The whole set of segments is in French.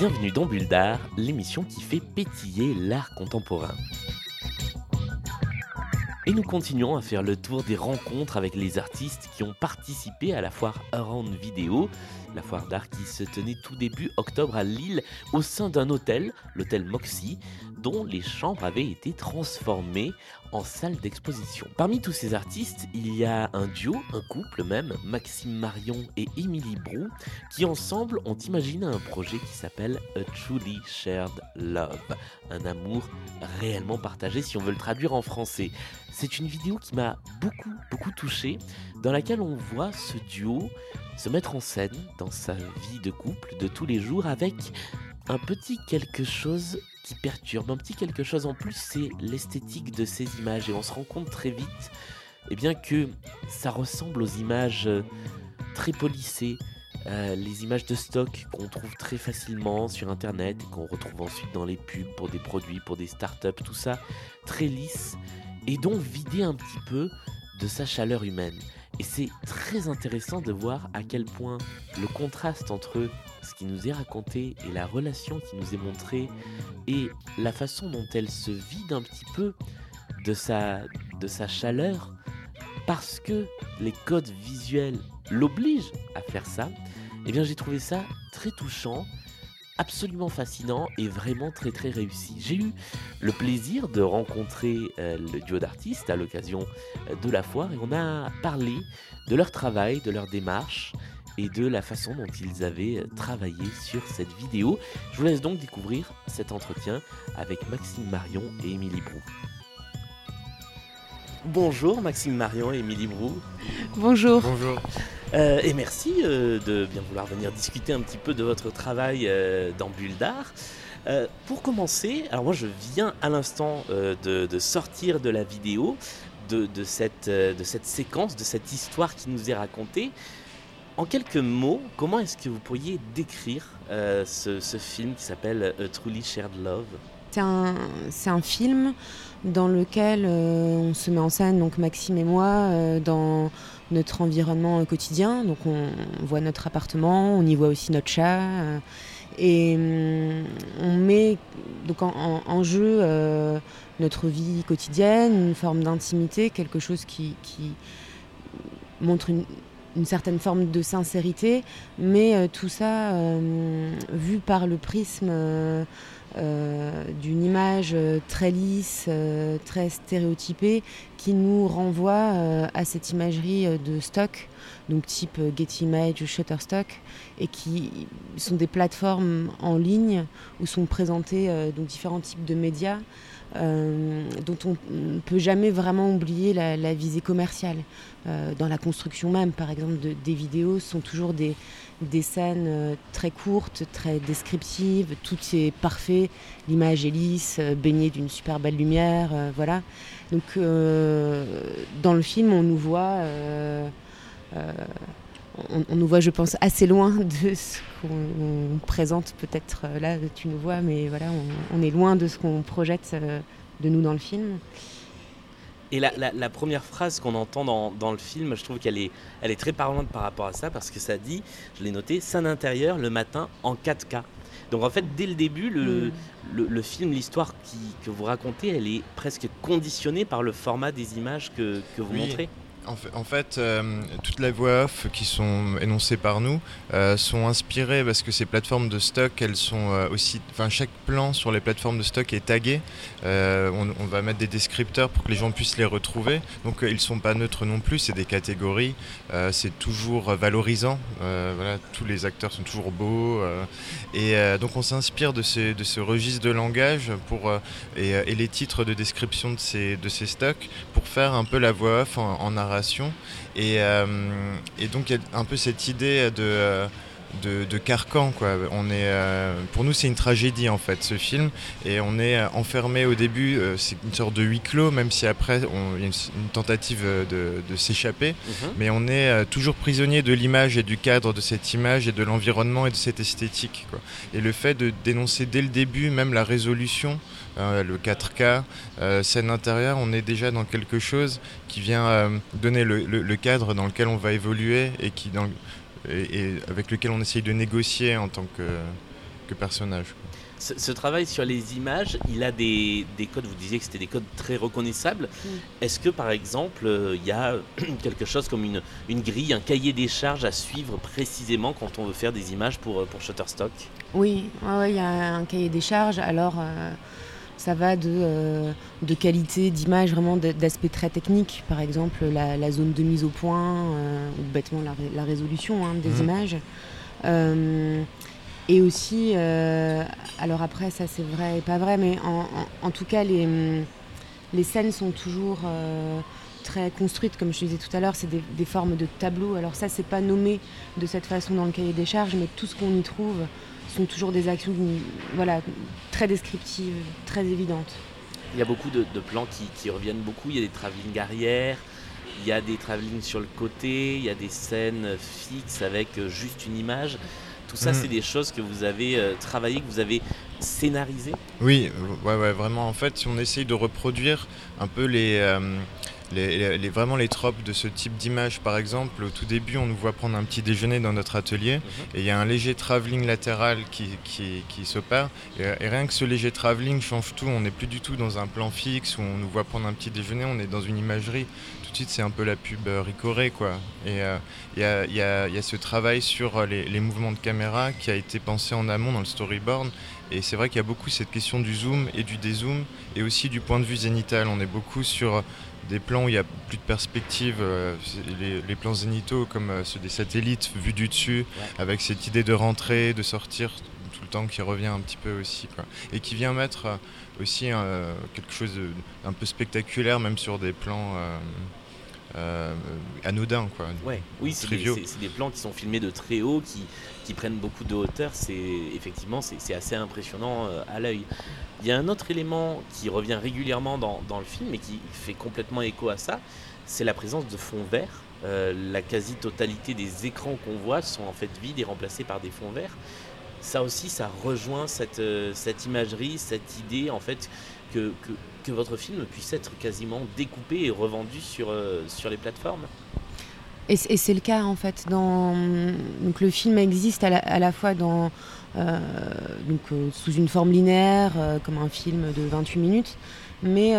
Bienvenue dans Bulle d'Art, l'émission qui fait pétiller l'art contemporain. Et nous continuons à faire le tour des rencontres avec les artistes qui ont participé à la foire Around Vidéo, la foire d'art qui se tenait tout début octobre à Lille au sein d'un hôtel, l'hôtel Moxie, dont les chambres avaient été transformées en salle d'exposition. Parmi tous ces artistes, il y a un duo, un couple même, Maxime Marion et Émilie Brou, qui ensemble ont imaginé un projet qui s'appelle A Truly Shared Love, un amour réellement partagé si on veut le traduire en français. C'est une vidéo qui m'a beaucoup, beaucoup touché, dans laquelle on voit ce duo se mettre en scène dans sa vie de couple de tous les jours avec un petit quelque chose qui perturbe, un petit quelque chose en plus, c'est l'esthétique de ces images. Et on se rend compte très vite eh bien, que ça ressemble aux images euh, très polissées, euh, les images de stock qu'on trouve très facilement sur internet et qu'on retrouve ensuite dans les pubs pour des produits, pour des startups, tout ça très lisse et donc vidé un petit peu de sa chaleur humaine. Et c'est très intéressant de voir à quel point le contraste entre ce qui nous est raconté et la relation qui nous est montrée et la façon dont elle se vide un petit peu de sa, de sa chaleur parce que les codes visuels l'obligent à faire ça, eh bien j'ai trouvé ça très touchant, absolument fascinant et vraiment très très réussi. J'ai eu le plaisir de rencontrer euh, le duo d'artistes à l'occasion euh, de la foire et on a parlé de leur travail, de leur démarche et de la façon dont ils avaient euh, travaillé sur cette vidéo. Je vous laisse donc découvrir cet entretien avec Maxime Marion et Émilie Brou. Bonjour Maxime Marion et Émilie Brou. Bonjour. Bonjour. Euh, et merci euh, de bien vouloir venir discuter un petit peu de votre travail euh, dans Bulle d'Art. Pour commencer, alors moi je viens à l'instant de, sortir de la vidéo, de, cette, séquence, de cette histoire qui nous est racontée. En quelques mots, comment est-ce que vous pourriez décrire ce, film qui s'appelle Truly Shared Love? C'est un film dans lequel euh, on se met en scène, donc Maxime et moi, euh, dans notre environnement euh, quotidien. Donc on, voit notre appartement, on y voit aussi notre chat. et hum, on met donc en, jeu notre vie quotidienne, une forme d'intimité, quelque chose qui, montre une, certaine forme de sincérité, mais tout ça vu par le prisme euh, d'une image euh, très lisse, euh, très stéréotypée, qui nous renvoie à cette imagerie de stock, donc type Getty Image ou Shutterstock, et qui sont des plateformes en ligne où sont présentés donc différents types de médias. Euh, dont on ne peut jamais vraiment oublier la, visée commerciale. Euh, dans la construction même, par exemple, de- des vidéos, sont toujours des, des scènes euh, très courtes, très descriptives, tout est parfait, l'image est lisse, baignée d'une super belle lumière, voilà. Donc dans le film, on nous voit, on, on nous voit, je pense, assez loin de ce qu'on présente peut-être euh, là, tu nous vois, mais voilà, on, on est loin de ce qu'on projette euh, de nous dans le film. Et la, la- la première phrase qu'on entend dans, dans le film, je trouve qu'elle est, elle est très parlante par rapport à ça, parce que ça dit, je l'ai noté, scène intérieure le matin en 4K. Donc en fait, dès le début, le, Mm. le, le film, l'histoire qui- que vous racontez, elle est presque conditionnée par le format des images que, que vous Oui. montrez. En fait, euh, toutes les voix off qui sont énoncées par nous euh, sont inspirées parce que ces plateformes de stock, elles sont euh, aussi. Enfin, chaque plan sur les plateformes de stock est tagué. On, va mettre des descripteurs pour que les gens puissent les retrouver. Donc, ils sont pas neutres non plus. C'est des catégories. C'est toujours valorisant. Voilà, tous les acteurs sont toujours beaux. et donc, on s'inspire de, de ce registre de langage pour et, et les titres de description de ces de ces stocks pour faire un peu la voix off en, en Et, euh, et donc il y a un peu cette idée de, euh, de, carcan. Quoi. On est, euh, pour nous, c'est une tragédie en fait, ce film. Et on est enfermé au début, euh, c'est une sorte de huis clos, même si après, il y a une, tentative de, s'échapper. Mhm. Mais on est euh, toujours prisonnier de l'image et du cadre de cette image et de l'environnement et de cette esthétique. Quoi. Et le fait de dénoncer dès le début, même la résolution, hein, le 4K, scène intérieure, on est déjà dans quelque chose qui vient donner le, le, cadre dans lequel on va évoluer et qui, dans, et, avec lequel on essaye de négocier en tant que, que personnage. Ce, travail sur les images, il a des, des codes, vous disiez que c'était des codes très reconnaissables. Mm. Est-ce que par exemple, euh, il y a quelque chose comme une, une, grille, un cahier des charges à suivre précisément quand on veut faire des images pour, pour Shutterstock? Oui, il y a un cahier des charges. Alors, euh, ça va de, euh, de qualité d'image, vraiment d'aspect très technique, par exemple la, zone de mise au point, euh, ou bêtement la, résolution hein, des mmh. images. Euh, et aussi, alors après, ça c'est vrai et pas vrai, mais en, tout cas, les, les scènes sont toujours très construites, comme je disais tout à l'heure, c'est des, des, formes de tableaux. Alors ça, c'est pas nommé de cette façon dans le cahier des charges, mais tout ce qu'on y trouve sont toujours des actions voilà, très descriptives, très évidentes. Il y a beaucoup de, plans qui, reviennent beaucoup. Il y a des travelling arrière, il y a des travelling sur le côté, il y a des scènes fixes avec euh, juste une image. Tout ça, mm. c'est des choses que vous avez euh, travaillé, que vous avez scénarisé Oui, ouais, ouais, vraiment. En fait, si on essaye de reproduire un peu les, euh, les, vraiment les tropes de ce type d'image. Par exemple, au tout début, on nous voit prendre un petit déjeuner dans notre atelier mhm. et il y a un léger travelling latéral qui, qui, s'opère. Et, rien que ce léger travelling change tout. On n'est plus du tout dans un plan fixe où on nous voit prendre un petit déjeuner, on est dans une imagerie. Tout de suite, c'est un peu la pub euh, ricorée. Quoi. Et euh, il y, a, ce travail sur les, les mouvements de caméra qui a été pensé en amont dans le storyboard. Et c'est vrai qu'il y a beaucoup cette question du zoom et du dézoom et aussi du point de vue zénital. On est beaucoup sur des plans où il n'y a plus de perspective, euh, les, plans zénitaux comme euh, ceux des satellites vus du dessus, avec cette idée de rentrer, de sortir tout le temps qui revient un petit peu aussi. Et qui vient mettre euh, aussi quelque chose d'un peu spectaculaire, même sur des plans euh, anodin. Quoi. Ouais. Oui, c'est des, plans qui sont filmés de très haut, qui, qui prennent beaucoup de hauteur. C'est effectivement c'est assez impressionnant à l'œil. Il y a un autre élément qui revient régulièrement dans, le film et qui fait complètement écho à ça, c'est la présence de fonds verts. Euh, la quasi-totalité des écrans qu'on voit sont en fait vides et remplacés par des fonds verts. Ça aussi, ça rejoint cette, cette imagerie, cette idée en fait que, votre film puisse être quasiment découpé et revendu sur, euh, les plateformes. Et c'est le cas en fait. Dans... Donc, le film existe à la, fois dans, euh, donc, euh, sous une forme linéaire, comme un film de 28 minutes, mais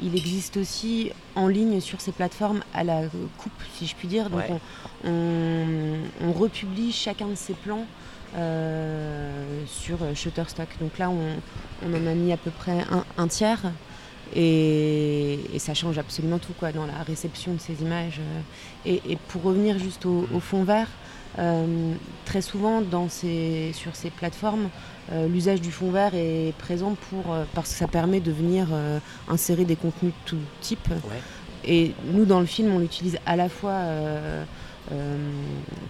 il existe aussi en ligne sur ces plateformes à la coupe, si je puis dire. Donc on, on, republie chacun de ces plans euh, sur Shutterstock. Donc là, on, en a mis à peu près un, tiers. Et, ça change absolument tout quoi, dans la réception de ces images. Et, pour revenir juste au, fond vert, euh, très souvent dans ces, sur ces plateformes, euh, l'usage du fond vert est présent pour, parce que ça permet de venir insérer des contenus de tout type. Et nous, dans le film, on l'utilise à la fois euh,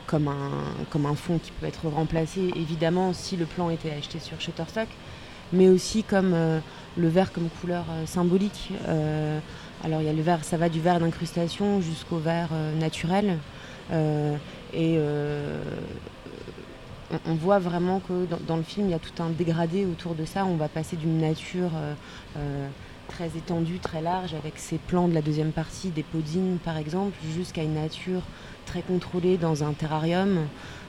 comme, un, comme un fond qui peut être remplacé évidemment si le plan était acheté sur Shutterstock, mais aussi comme euh, le vert comme couleur euh, symbolique. alors il y a le vert, ça va du vert d'incrustation jusqu'au vert naturel. Et on, voit vraiment que dans, le film, il y a tout un dégradé autour de ça. On va passer d'une nature très étendue, très large, avec ces plans de la deuxième partie, des podines par exemple, jusqu'à une nature très contrôlée dans un terrarium,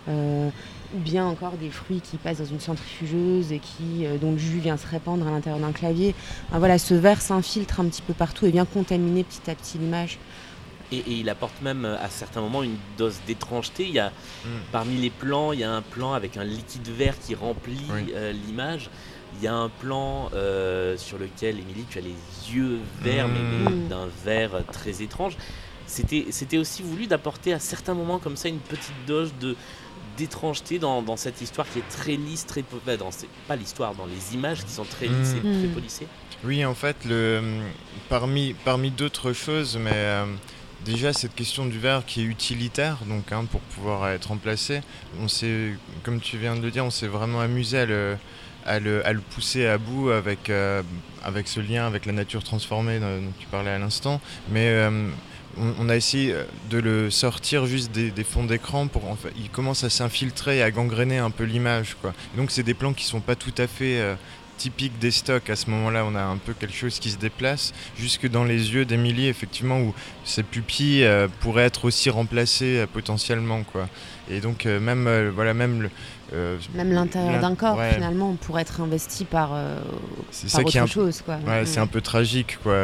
euh, ou bien encore des fruits qui passent dans une centrifugeuse et qui, euh, dont le jus vient se répandre à l'intérieur d'un clavier. voilà, ce verre s'infiltre un petit peu partout et vient contaminer petit à petit l'image. Et, il apporte même euh, à certains moments une dose d'étrangeté. Il y a, hmm. Parmi les plans, il y a un plan avec un liquide vert qui remplit l'image. Il y a un plan sur lequel, Émilie, tu as les yeux verts, mais, hmm. d'un vert très étrange c'était aussi voulu d'apporter à certains moments comme ça une petite dose de d'étrangeté dans, cette histoire qui est très lisse, très dans pas l'histoire, dans les images qui sont très lisses et très polissées. Oui, en fait, le, parmi, parmi d'autres choses, mais euh, déjà cette question du verre qui est utilitaire, donc hein, pour pouvoir être remplacé. On comme tu viens de le dire, on s'est vraiment amusé à le, à le, à le, pousser à bout avec, euh, avec ce lien avec la nature transformée dont tu parlais à l'instant. Mais euh, on, a essayé de le sortir juste des, fonds d'écran pour en fait, il commence à s'infiltrer et à gangréner un peu l'image. Donc c'est des plans qui sont pas tout à fait euh, typique des stocks. À ce moment-là, on a un peu quelque chose qui se déplace jusque dans les yeux d'Emilie, effectivement, où ses pupilles euh, pourraient être aussi remplacées euh, potentiellement, quoi. Et donc euh, même euh, voilà même le, même l'intérieur d'un corps ouais. finalement pourrait être investi par, c'est par ça autre qui est un, chose, quoi. Ouais, mmh. c'est un peu tragique, quoi,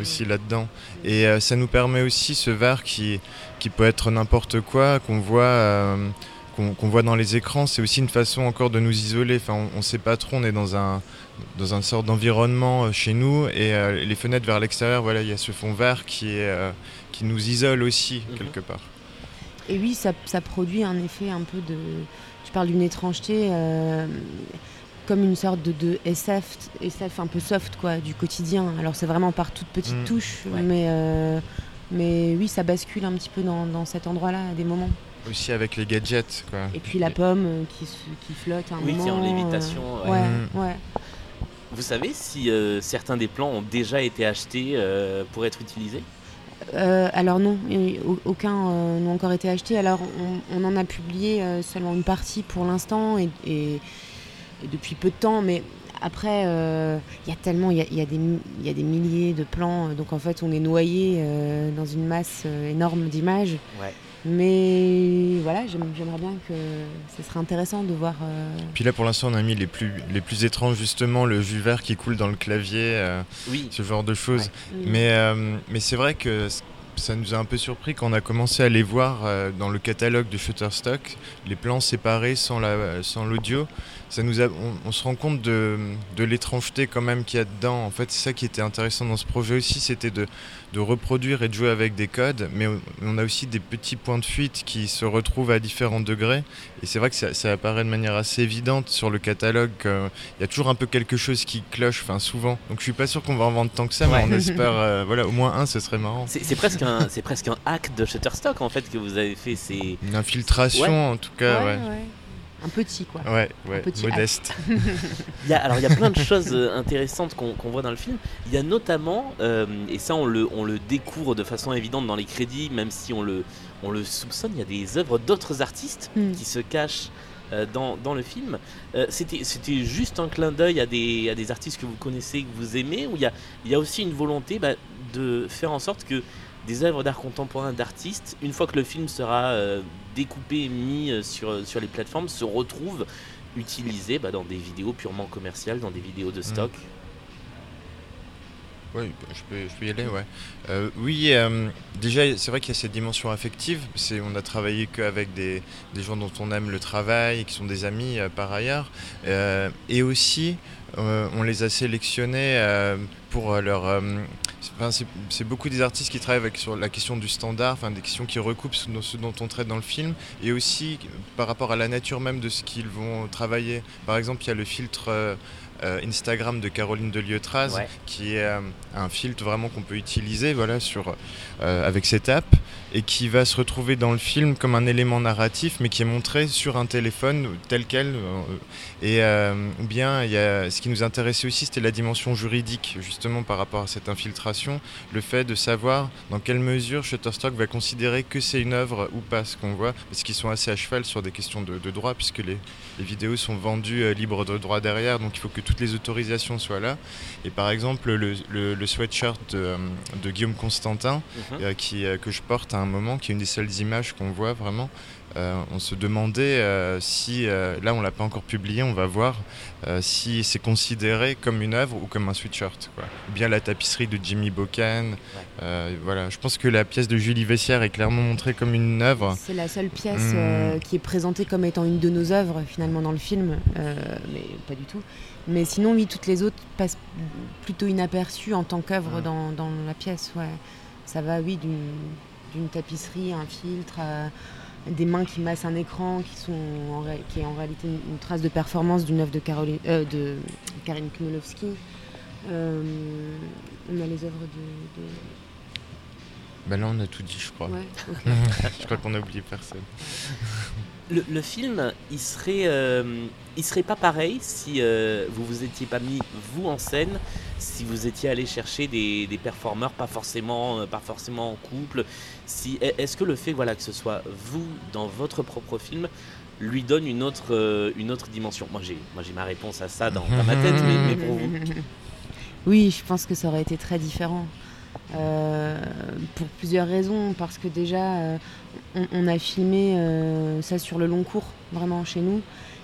aussi là-dedans. Et ça nous permet aussi ce verre qui qui peut être n'importe quoi qu'on voit qu'on qu voit dans les écrans, c'est aussi une façon encore de nous isoler. Enfin, on ne sait pas trop, on est dans un dans une sorte d'environnement chez nous et euh, les fenêtres vers l'extérieur, voilà, il y a ce fond vert qui est euh, qui nous isole aussi mmh. quelque part. Et oui, ça, ça, produit un effet un peu de. Je parle d'une étrangeté. Euh, comme une sorte de, de, SF, SF un peu soft quoi, du quotidien. Alors c'est vraiment par toutes petites mmh. touches, ouais. mais, euh, mais oui, ça bascule un petit peu dans, dans cet endroit-là à des moments aussi avec les gadgets. Quoi. Et puis la pomme qui, qui flotte à un oui, moment. qui est en lévitation. Euh, ouais. Mmh. ouais. Vous savez si euh, certains des plans ont déjà été achetés euh, pour être utilisés? Euh, alors non, aucun euh, n'a encore été acheté. Alors on, on en a publié euh, seulement une partie pour l'instant et, et, et, depuis peu de temps, mais après il euh, y a tellement, il y, y, y, a des milliers de plans, donc en fait on est noyé dans une masse énorme d'images. Ouais. Mais voilà, j'aimerais bien que ce serait intéressant de voir. Euh... Puis là, pour l'instant, on a mis les plus, les plus étranges, justement, le jus vert qui coule dans le clavier, euh, oui. ce genre de choses. Mm. Ouais. Mais, euh, mais c'est vrai que ça nous a un peu surpris quand on a commencé à les voir euh, dans le catalogue de Shutterstock, les plans séparés sans l'audio. Sans ça nous a, on, on, se rend compte de, de l'étrangeté quand même qu'il y a dedans. En fait, c'est ça qui était intéressant dans ce projet aussi, c'était de, de reproduire et de jouer avec des codes, mais on, on, a aussi des petits points de fuite qui se retrouvent à différents degrés. Et c'est vrai que ça, ça, apparaît de manière assez évidente sur le catalogue. Il y a toujours un peu quelque chose qui cloche, enfin souvent. Donc je suis pas sûr qu'on va en vendre tant que ça, ouais. mais on espère, euh, voilà, au moins un, ce serait marrant. C'est presque un, c'est presque un hack de Shutterstock en fait que vous avez fait. C'est une infiltration ouais. en tout cas, ouais. Un petit quoi. Ouais, ouais, modeste. il y a, alors il y a plein de choses euh, intéressantes qu'on qu voit dans le film. Il y a notamment, euh, et ça on le, on le découvre de façon évidente dans les crédits, même si on le, on le soupçonne, il y a des œuvres d'autres artistes mm. qui se cachent euh, dans, dans, le film. Euh, C'était juste un clin d'œil à des, à des artistes que vous connaissez, que vous aimez, ou il y a, il y a aussi une volonté bah, de faire en sorte que des œuvres d'art contemporain d'artistes, une fois que le film sera euh, découpé et mis euh, sur, sur les plateformes, se retrouvent utilisés bah, dans des vidéos purement commerciales, dans des vidéos de stock. Mmh. Oui, je peux, je peux y aller, ouais. Euh, oui, euh, déjà, c'est vrai qu'il y a cette dimension affective. On a travaillé qu'avec des, des, gens dont on aime le travail, qui sont des amis euh, par ailleurs. et aussi, on les a sélectionnés pour leur... C'est beaucoup des artistes qui travaillent avec, sur la question du standard, enfin, des questions qui recoupent ce, ce, dont on traite dans le film, et aussi par rapport à la nature même de ce qu'ils vont travailler. Par exemple, il y a le filtre euh, Instagram de Caroline de Liotraz, ouais. qui est euh, un filtre vraiment qu'on peut utiliser voilà, sur, euh, avec cette app, et qui va se retrouver dans le film comme un élément narratif, mais qui est montré sur un téléphone tel quel. Et bien, il y a, ce qui nous intéressait aussi, c'était la dimension juridique, justement par rapport à cette infiltration, le fait de savoir dans quelle mesure Shutterstock va considérer que c'est une œuvre ou pas, ce qu'on voit, parce qu'ils sont assez à cheval sur des questions de, de droit, puisque les, les, vidéos sont vendues libres de droit derrière, donc il faut que toutes les autorisations soient là. Et par exemple, le, le, le sweatshirt de, de, Guillaume Constantin, mm -hmm. euh, qui, euh, que je porte à un moment, qui est une des seules images qu'on voit vraiment, euh, on se demandait euh, si, euh, là on l'a pas encore publié, on va voir euh, si c'est considéré comme une œuvre ou comme un sweatshirt. Quoi. Ou bien la tapisserie de Jimmy Bocan. Ouais. voilà. Je pense que la pièce de Julie Vessière est clairement montrée comme une œuvre. C'est la seule pièce mmh. qui est présentée comme étant une de nos œuvres finalement dans le film, mais pas du tout. Mais sinon, oui, toutes les autres passent plutôt inaperçues en tant qu'œuvre dans, dans, la pièce. Ouais. Ça va, oui, d'une tapisserie, un filtre. À des mains qui massent un écran, qui, sont en qui est en réalité une, une trace de performance d'une œuvre de, Caroline, euh, de Karine Kmolowski. Euh, on a les œuvres de, de Bah là, on a tout dit, je crois. Ouais, je crois qu'on a oublié personne. Le, film, il serait, euh, il serait pas pareil si euh, vous vous étiez pas mis vous en scène, si vous étiez allé chercher des, des performeurs pas forcément, euh, pas forcément en couple. Si, est- est-ce que le fait, voilà, que ce soit vous dans votre propre film lui donne une autre, euh, une autre dimension? Moi, j'ai, moi, j'ai ma réponse à ça dans, dans ma tête, mais pour vous. Oui, je pense que ça aurait été très différent. Euh, pour plusieurs raisons. Parce que déjà, euh, on, on a filmé euh, ça sur le long cours, vraiment chez nous.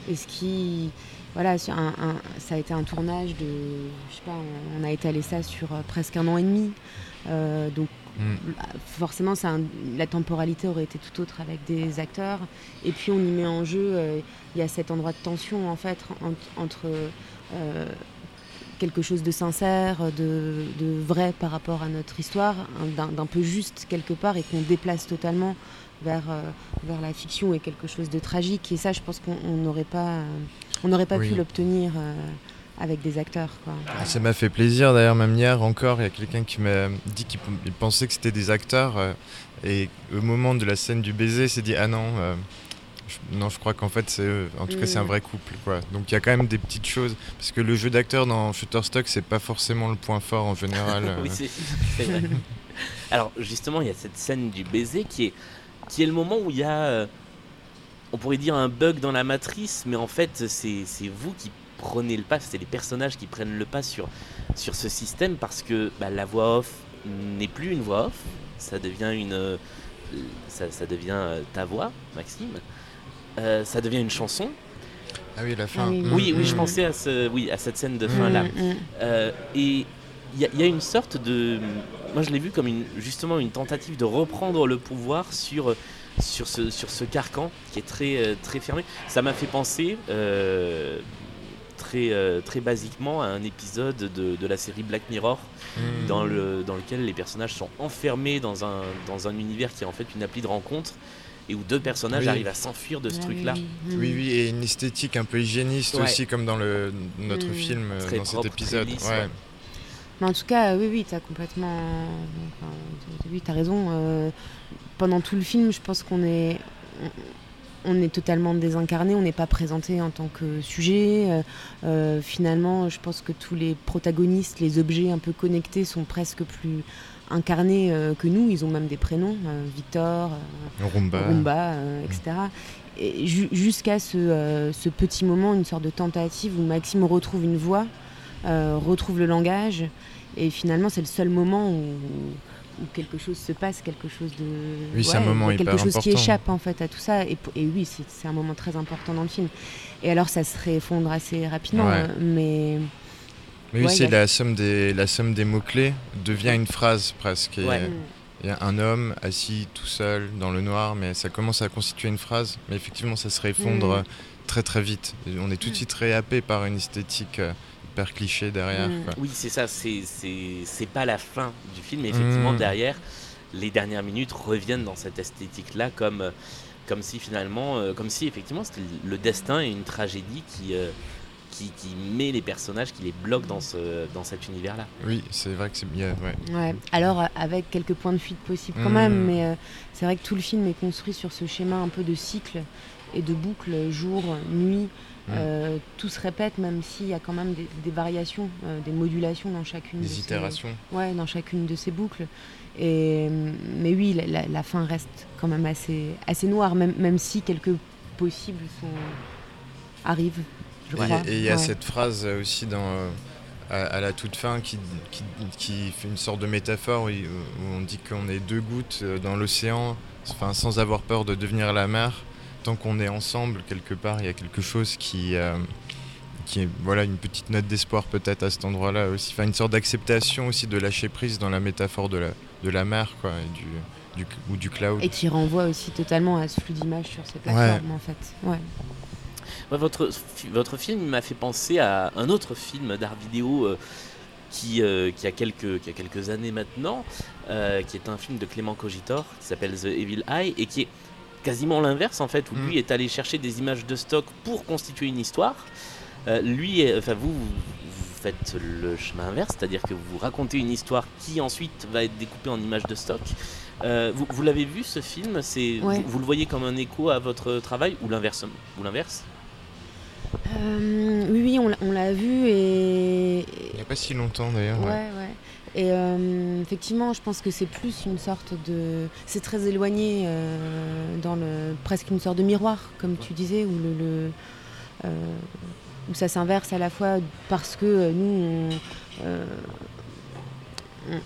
Et ce qui. Voilà, sur un- un- ça a été un tournage de. Je sais pas, on, on a étalé ça sur presque un an et demi. Donc Mm. bah, forcément, ça la temporalité aurait été tout autre avec des acteurs. Et puis on y met en jeu, il y a cet endroit de tension en fait en- entre quelque chose de sincère, de, de vrai par rapport à notre histoire, un- d'un peu juste quelque part et qu'on déplace totalement vers, euh, vers la fiction et quelque chose de tragique. Et ça, je pense qu'on on n'aurait pas, on n'aurait pas Oui. pu l'obtenir euh, avec des acteurs. Quoi. Ah, ça m'a fait plaisir d'ailleurs, même hier encore, il y a quelqu'un qui m'a dit qu'il pensait que c'était des acteurs euh, et au moment de la scène du baiser, il s'est dit ah non, euh, non je crois qu'en fait c'est eux. En tout cas c'est un Mm. vrai couple quoi. Donc il y a quand même des petites choses parce que le jeu d'acteur dans Shutterstock c'est pas forcément le point fort en général. euh. oui, c'est c'est vrai. Alors justement, il y a cette scène du baiser qui est, qui est le moment où il y a, euh, on pourrait dire un bug dans la matrice, mais en fait c'est c'est vous qui prenez le pas, c'est les personnages qui prennent le pas sur, sur ce système parce que bah, la voix off n'est plus une voix off, ça devient une, euh, ça, ça devient ta voix, Maxime. Euh, ça devient une chanson. Ah oui la fin. Ah oui, Mm, Oui, oui, je mm. pensais à, ce, oui, à cette scène de fin là. Mm, mm. Euh, et il y, a- il y a une sorte de. Moi, je l'ai vu comme une, justement une tentative de reprendre le pouvoir sur, sur, ce, sur ce carcan qui est très, euh, très fermé. Ça m'a fait penser euh, très, euh, très basiquement à un épisode de, de la série Black Mirror dans, le, dans lequel les personnages sont enfermés dans un, dans un univers qui est en fait une appli de rencontre et où deux personnages Oui. arrivent à s'enfuir de ce Ah truc-là. oui, oui. Et une esthétique un peu hygiéniste Ouais. aussi, comme dans le, notre film, euh, Très dans propre, cet très épisode. lisse, ouais. ouais. Mais en tout cas, oui, oui, tu as complètement. Enfin, oui, tu as raison. euh, pendant tout le film, je pense qu'on est. on- est totalement désincarné, on n'est pas présenté en tant que sujet. euh, euh, finalement, je pense que tous les protagonistes, les objets un peu connectés sont presque plus incarnés euh, que nous. Ils ont même des prénoms, euh, Victor, euh, Rumba. Rumba, etc. Et ju- jusqu'à ce, ce petit moment, une sorte de tentative où Maxime retrouve une voix, retrouve le langage, et finalement c'est le seul moment où, où quelque chose se passe, quelque chose de... Oui, un moment quelque hyper chose qui échappe en fait à tout ça, et, oui, c'est un moment très important dans le film. Et alors ça se réeffondre assez rapidement, Ouais. euh, mais... Mais oui, c'est a- la somme des, la somme des mots-clés devient une phrase presque. Et Ouais. Il y a un homme assis tout seul dans le noir, mais ça commence à constituer une phrase. Mais effectivement, ça se réeffondre Mm. très très vite. Et on est tout de suite réhappé par une esthétique euh, hyper cliché derrière. Mm. quoi. Oui, c'est ça, c'est- c'est c'est pas la fin du film, mais effectivement, Mm. derrière, les dernières minutes reviennent dans cette esthétique-là, comme, euh, comme si finalement, euh, comme si effectivement c'était le destin et une tragédie qui, euh, qui, qui met les personnages, qui les bloque dans, ce, dans cet univers-là. Oui, c'est vrai que c'est bien. Ouais. Ouais. Alors euh, avec quelques points de fuite possibles quand Mhm. même, mais euh, c'est vrai que tout le film est construit sur ce schéma un peu de cycle et de boucle, jour, nuit. Mhm. Euh, tout se répète, même s'il y a quand même des, des variations, euh, des modulations dans chacune. de Des ces- itérations. Ouais, dans chacune de ces boucles. Et, euh, mais oui, la, la- la fin reste quand même assez, assez noire, même, même si quelques possibles sont... arrivent, je Et- crois. Et il y a Ouais. cette phrase aussi dans, euh, à, à la toute fin qui, qui, qui fait une sorte de métaphore où, on dit qu'on est deux gouttes euh, dans l'océan, enfin, sans avoir peur de devenir la mer. Tant qu'on est ensemble, quelque part, il y a quelque chose qui, euh, qui est voilà, une petite note d'espoir peut-être à cet endroit-là aussi. Enfin, une sorte d'acceptation aussi de lâcher prise dans la métaphore de la, de la mer quoi, et du, du, ou du cloud. Et qui renvoie aussi totalement à ce flux d'images sur ces plateformes, en fait. Ouais. Ouais, votre, fi- votre film m'a fait penser à un autre film d'art vidéo euh, qui, euh, qui, a quelques, qui a quelques années maintenant, euh, qui est un film de Clément Cogitor qui s'appelle The Evil Eye et qui est quasiment l'inverse en fait, où Mm. lui est allé chercher des images de stock pour constituer une histoire. Euh, lui, enfin vous, vous, faites le chemin inverse, c'est-à-dire que vous racontez une histoire qui ensuite va être découpée en images de stock. vous, vous l'avez vu ce film? C'est vous, vous, le voyez comme un écho à votre travail ou l'inverse Ou l'inverse? Oui, oui, on l'a vu et. Il n'y a pas si longtemps d'ailleurs. Ouais, ouais. Et euh, effectivement, je pense que c'est plus une sorte de. C'est très éloigné euh, dans le. presque une sorte de miroir, comme tu disais, où, le, euh, où ça s'inverse à la fois parce que nous,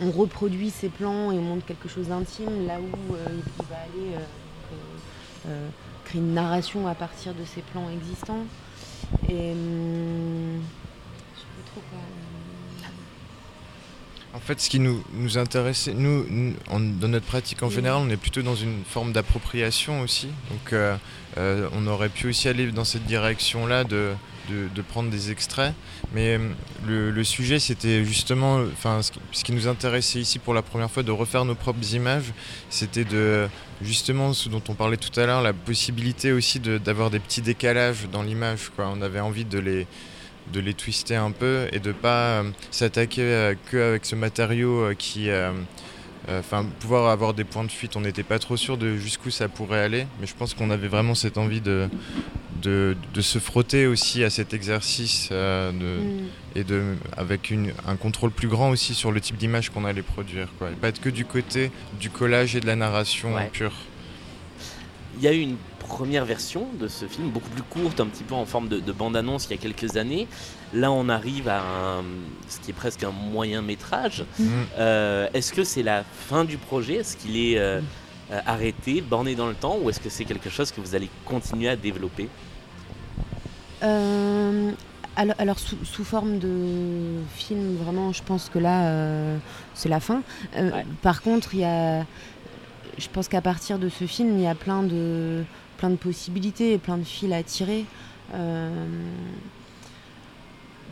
on, reproduit ces plans et on montre quelque chose d'intime, là où il va aller créer une narration à partir de ces plans existants. Et. Hum, je sais pas trop quoi. En fait, ce qui nous, nous intéressait, nous, dans notre pratique en général, on est plutôt dans une forme d'appropriation aussi. Donc, euh, euh, on aurait pu aussi aller dans cette direction-là de, de, prendre des extraits. Mais euh, le, sujet, c'était justement, enfin, ce, qui nous intéressait ici pour la première fois, de refaire nos propres images. C'était de, justement, ce dont on parlait tout à l'heure, la possibilité aussi d'avoir des petits décalages dans l'image. On avait envie de les de les twister un peu et de pas euh, s'attaquer euh, que avec ce matériau euh, qui enfin pouvoir avoir des points de fuite on n'était pas trop sûr de jusqu'où ça pourrait aller mais je pense qu'on avait vraiment cette envie de de, se frotter aussi à cet exercice de, mm. et de avec une, un contrôle plus grand aussi sur le type d'image qu'on allait produire quoi et pas être que du côté du collage et de la narration pure il y a eu une première version de ce film, beaucoup plus courte, un petit peu en forme de, bande-annonce il y a quelques années. Là, on arrive à ce qui est presque un moyen métrage. Mm. Euh, est-ce que c'est la fin du projet? Est-ce qu'il est, euh, euh, arrêté, borné dans le temps, ou est-ce que c'est quelque chose que vous allez continuer à développer? Alors, sous, forme de film, vraiment, je pense que là, c'est la fin. Par contre, il y a je pense qu'à partir de ce film, il y a plein de, plein de possibilités et plein de fils à tirer. Euh,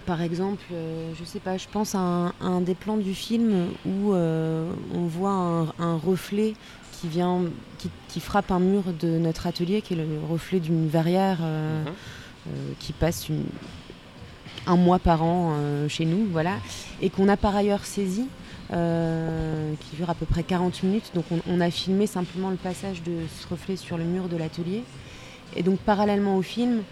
par exemple, euh, je sais pas, je pense à un, des plans du film où euh, on voit un, reflet qui vient, qui, frappe un mur de notre atelier, qui est le reflet d'une verrière mhm. Qui passe un mois par an chez nous, voilà, et qu'on a par ailleurs saisi. qui dure à peu près 40 minutes. Donc on, a filmé simplement le passage de ce reflet sur le mur de l'atelier. Et donc parallèlement au film,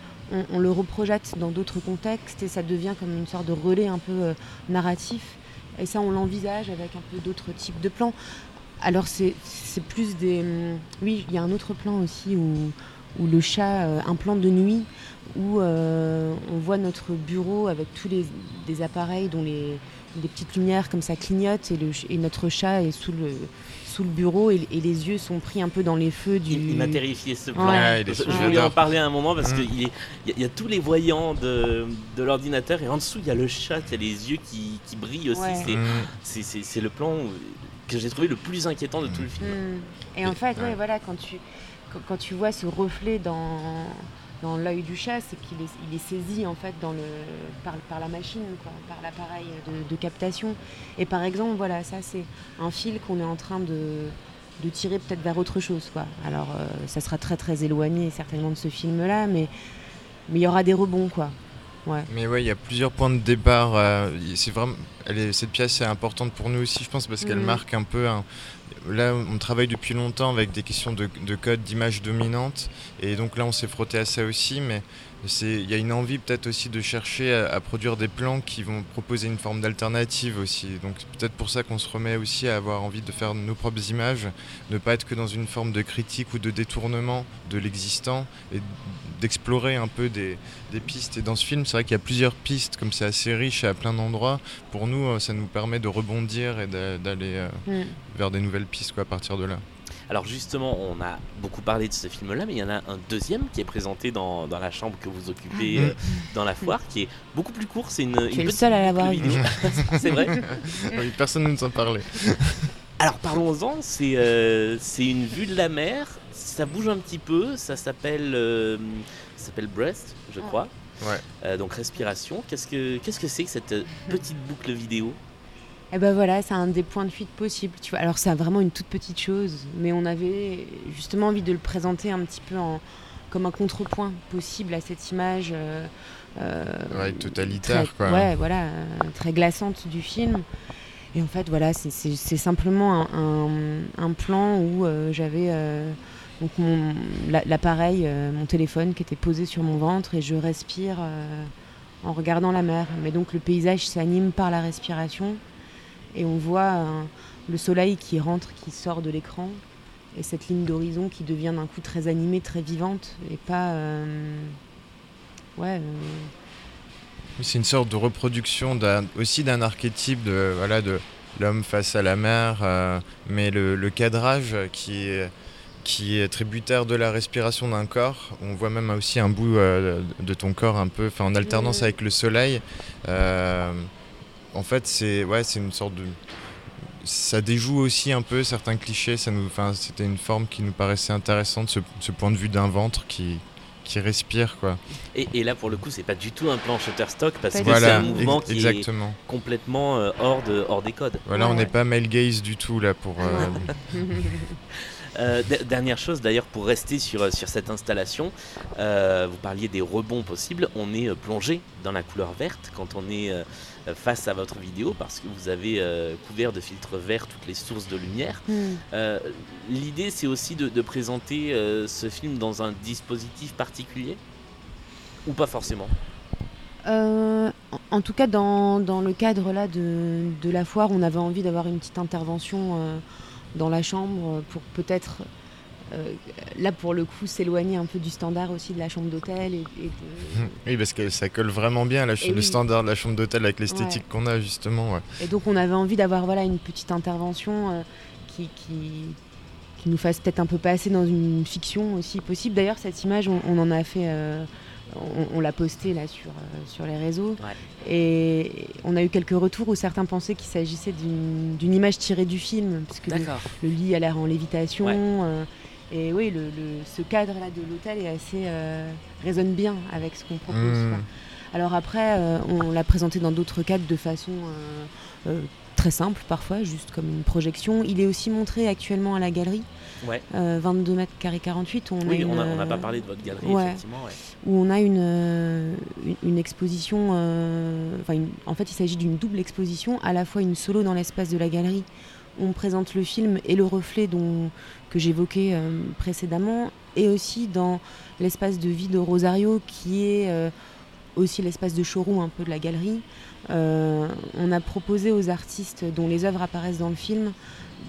on, le reprojette dans d'autres contextes et ça devient comme une sorte de relais un peu euh, narratif. Et ça, on l'envisage avec un peu d'autres types de plans. Alors c'est plus des... Hum, oui, il y a un autre plan aussi où, le chat, euh, un plan de nuit, où euh, on voit notre bureau avec tous les des appareils dont les, les petites lumières comme ça clignotent et, le, et notre chat est sous le, sous le bureau et, les yeux sont pris un peu dans les feux du. Il, m'a terrifié ce plan. je, voulais en parler à un moment parce qu'il mmh. il y, a tous les voyants de, de l'ordinateur et en dessous il y a le chat, il y a les yeux qui, qui brillent aussi. Mmh. C'est le plan que j'ai trouvé le plus inquiétant de tout le film. Mmh. Et en fait, voilà, quand tu, quand tu vois ce reflet dans dans l'œil du chat, c'est qu'il est, il est saisi en fait dans le, par, par la machine, quoi, par l'appareil de, captation. Et par exemple, voilà, ça c'est un fil qu'on est en train de, de tirer peut-être vers autre chose. Quoi. Alors euh, ça sera très très éloigné certainement de ce film-là, mais mais il y aura des rebonds. quoi. Ouais. Mais ouais, il y a plusieurs points de départ. Euh, c'est vraiment, elle est, cette pièce est importante pour nous aussi, je pense, parce qu'elle mhm. marque un peu un, là, on travaille depuis longtemps avec des questions de, code, d'image dominante. Et donc là, on s'est frotté à ça aussi. Mais il y a une envie peut-être aussi de chercher à, produire des plans qui vont proposer une forme d'alternative aussi. Donc peut-être pour ça qu'on se remet aussi à avoir envie de faire nos propres images, ne pas être que dans une forme de critique ou de détournement de l'existant et d'explorer un peu des, pistes. Et dans ce film, c'est vrai qu'il y a plusieurs pistes, comme c'est assez riche à plein d'endroits. Pour nous, ça nous permet de rebondir et d'aller euh, mm. vers des nouvelles pistes quoi, à partir de là. Alors justement, on a beaucoup parlé de ce film-là, mais il y en a un deuxième qui est présenté dans, dans la chambre que vous occupez euh, dans la foire, qui est beaucoup plus court. C'est une, une petite seule à l'avoir C'est vrai Personne ne nous en parlait. Alors parlons-en, c'est euh, c'est une vue de la mer, ça bouge un petit peu, ça s'appelle euh, s'appelle Breast, je crois. Ouais. donc respiration. Qu'est-ce que qu'est-ce que c'est que cette petite boucle vidéo? Et eh ben voilà, c'est un des points de fuite possibles. Tu vois. Alors c'est vraiment une toute petite chose, mais on avait justement envie de le présenter un petit peu en, comme un contrepoint possible à cette image. Euh, euh, totalitaire, quoi. Ouais, voilà, très glaçante du film. Et en fait, voilà, c'est simplement un, plan où j'avais donc l'appareil, mon téléphone qui était posé sur mon ventre et je respire en regardant la mer. Mais donc le paysage s'anime par la respiration et on voit le soleil qui rentre, qui sort de l'écran et cette ligne d'horizon qui devient d'un coup très animée, très vivante et pas. Euh, ouais. Euh, c'est une sorte de reproduction aussi d'un archétype de voilà de l'homme face à la mer, euh, mais le, cadrage qui est qui est tributaire de la respiration d'un corps. On voit même aussi un bout de ton corps un peu, en alternance avec le soleil. En fait, c'est ouais, c'est une sorte de ça déjoue aussi un peu certains clichés. Ça nous, c'était une forme qui nous paraissait intéressante, ce, point de vue d'un ventre qui, qui respire quoi. Et, là pour le coup c'est pas du tout un plan Shutterstock parce que c'est un mouvement qui exactement. est complètement euh, hors, de, hors des codes. Voilà on n'est pas male gaze du tout là pour... Euh, Euh, dernière chose d'ailleurs pour rester sur, sur cette installation, euh, vous parliez des rebonds possibles, on est euh, plongé dans la couleur verte quand on est face à votre vidéo parce que vous avez couvert de filtres verts toutes les sources de lumière. Hmm. L'idée c'est aussi de, présenter ce film dans un dispositif particulier ou pas forcément? En tout cas, dans, dans le cadre là de, de, la foire, on avait envie d'avoir une petite intervention dans la chambre pour peut-être euh, là pour le coup s'éloigner un peu du standard aussi de la chambre d'hôtel et, oui parce que ça colle vraiment bien la le standard de la chambre d'hôtel avec l'esthétique qu'on a justement et donc on avait envie d'avoir voilà une petite intervention euh, qui, qui, qui, nous fasse peut-être un peu passer dans une fiction aussi possible. D'ailleurs cette image on, en a fait euh, on, l'a posté là sur, euh, sur les réseaux. Et on a eu quelques retours où certains pensaient qu'il s'agissait d'une image tirée du film, parce que le, lit a l'air en lévitation. Euh, et oui, le, ce cadre-là de l'hôtel est assez euh, résonne bien avec ce qu'on propose. Mmh. Alors après, on l'a présenté dans d'autres cadres de façon très simple parfois, juste comme une projection. Il est aussi montré actuellement à la galerie. 22 euh, mètres carrés 48. On oui, on n'a pas parlé de votre galerie, effectivement. Où on a une, euh, une, exposition. Euh, en fait, il s'agit d'une double exposition, à la fois une solo dans l'espace de la galerie. On présente le film et le reflet dont, que j'évoquais précédemment, et aussi dans l'espace de vie de Rosario, qui est aussi l'espace de showroom un peu de la galerie. Euh, on a proposé aux artistes dont les œuvres apparaissent dans le film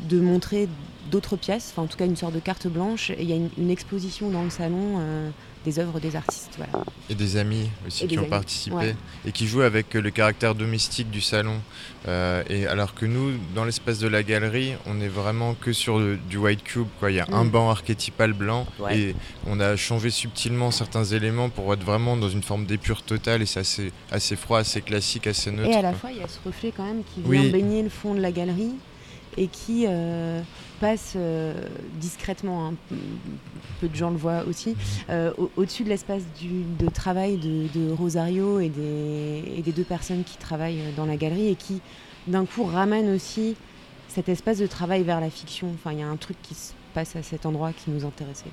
de montrer d'autres pièces, enfin en tout cas une sorte de carte blanche. Et il y a une, exposition dans le salon euh, des œuvres des artistes. Voilà. Et des amis aussi qui ont participé et qui jouent avec le caractère domestique du salon. Euh, et alors que nous, dans l'espace de la galerie, on est vraiment que sur du white cube. Quoi. Il y a un mm. banc archétypal blanc et on a changé subtilement certains éléments pour être vraiment dans une forme d'épure totale et c'est assez, assez froid, assez classique, assez neutre. Et à la fois, il y a ce reflet quand même qui vient baigner le fond de la galerie et qui euh, euh, discrètement, hein, peu de gens le voient aussi, euh, au-dessus de l'espace de travail de, Rosario et des, deux personnes qui travaillent dans la galerie et qui d'un coup ramènent aussi cet espace de travail vers la fiction. Enfin, il y a un truc qui se passe à cet endroit qui nous intéressait.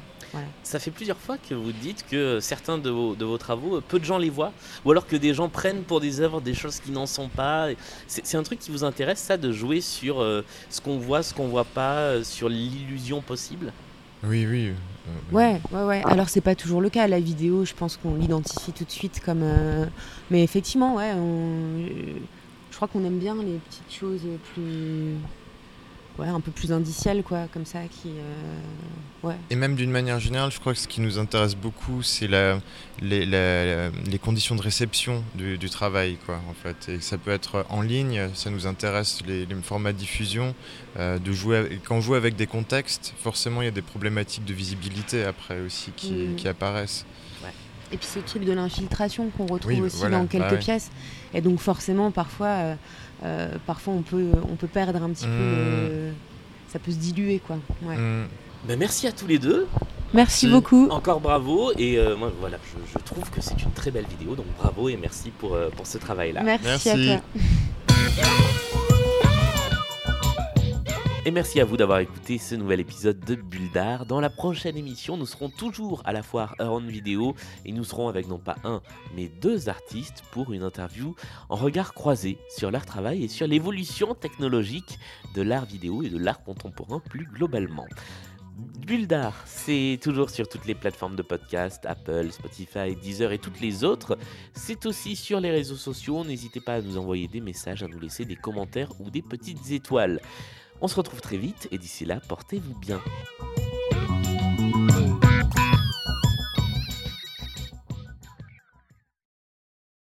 Ça fait plusieurs fois que vous dites que certains de vos, de vos, travaux, peu de gens les voient, ou alors que des gens prennent pour des œuvres des choses qui n'en sont pas. C'est un truc qui vous intéresse, ça, de jouer sur euh, ce qu'on voit, ce qu'on voit pas, euh, sur l'illusion possible? Oui, oui. Euh, ouais, ouais, ouais. Alors c'est pas toujours le cas. La vidéo, je pense qu'on l'identifie tout de suite comme. Mais effectivement, ouais. Je crois qu'on aime bien les petites choses plus un peu plus indiciel, quoi, comme ça. Qui, euh, ouais. Et même d'une manière générale, je crois que ce qui nous intéresse beaucoup, c'est la, les, les, conditions de réception du, travail, quoi, en fait. Et ça peut être en ligne, ça nous intéresse les, formats de diffusion, euh, de jouer. quand on joue avec des contextes, forcément, il y a des problématiques de visibilité après aussi qui, mm. qui apparaissent. Et puis ce truc de l'infiltration qu'on retrouve aussi dans quelques pièces. Et donc forcément, parfois, euh, parfois on peut, on peut perdre un petit peu. Mmh. ça peut se diluer, quoi. Mmh. Ben, merci à tous les deux. Merci beaucoup. Encore bravo. Et euh, moi, voilà, je, trouve que c'est une très belle vidéo. Donc bravo et merci pour, pour ce travail-là. merci, à toi. Et merci à vous d'avoir écouté ce nouvel épisode de Bulle d'Art. Dans la prochaine émission, nous serons toujours à la foire Around Vidéo et nous serons avec non pas un, mais deux artistes pour une interview en regard croisé sur leur travail et sur l'évolution technologique de l'art vidéo et de l'art contemporain plus globalement. Bulle d'art, c'est toujours sur toutes les plateformes de podcast, Apple, Spotify, Deezer et toutes les autres. C'est aussi sur les réseaux sociaux. N'hésitez pas à nous envoyer des messages, à nous laisser des commentaires ou des petites étoiles. On se retrouve très vite et d'ici là, portez-vous bien.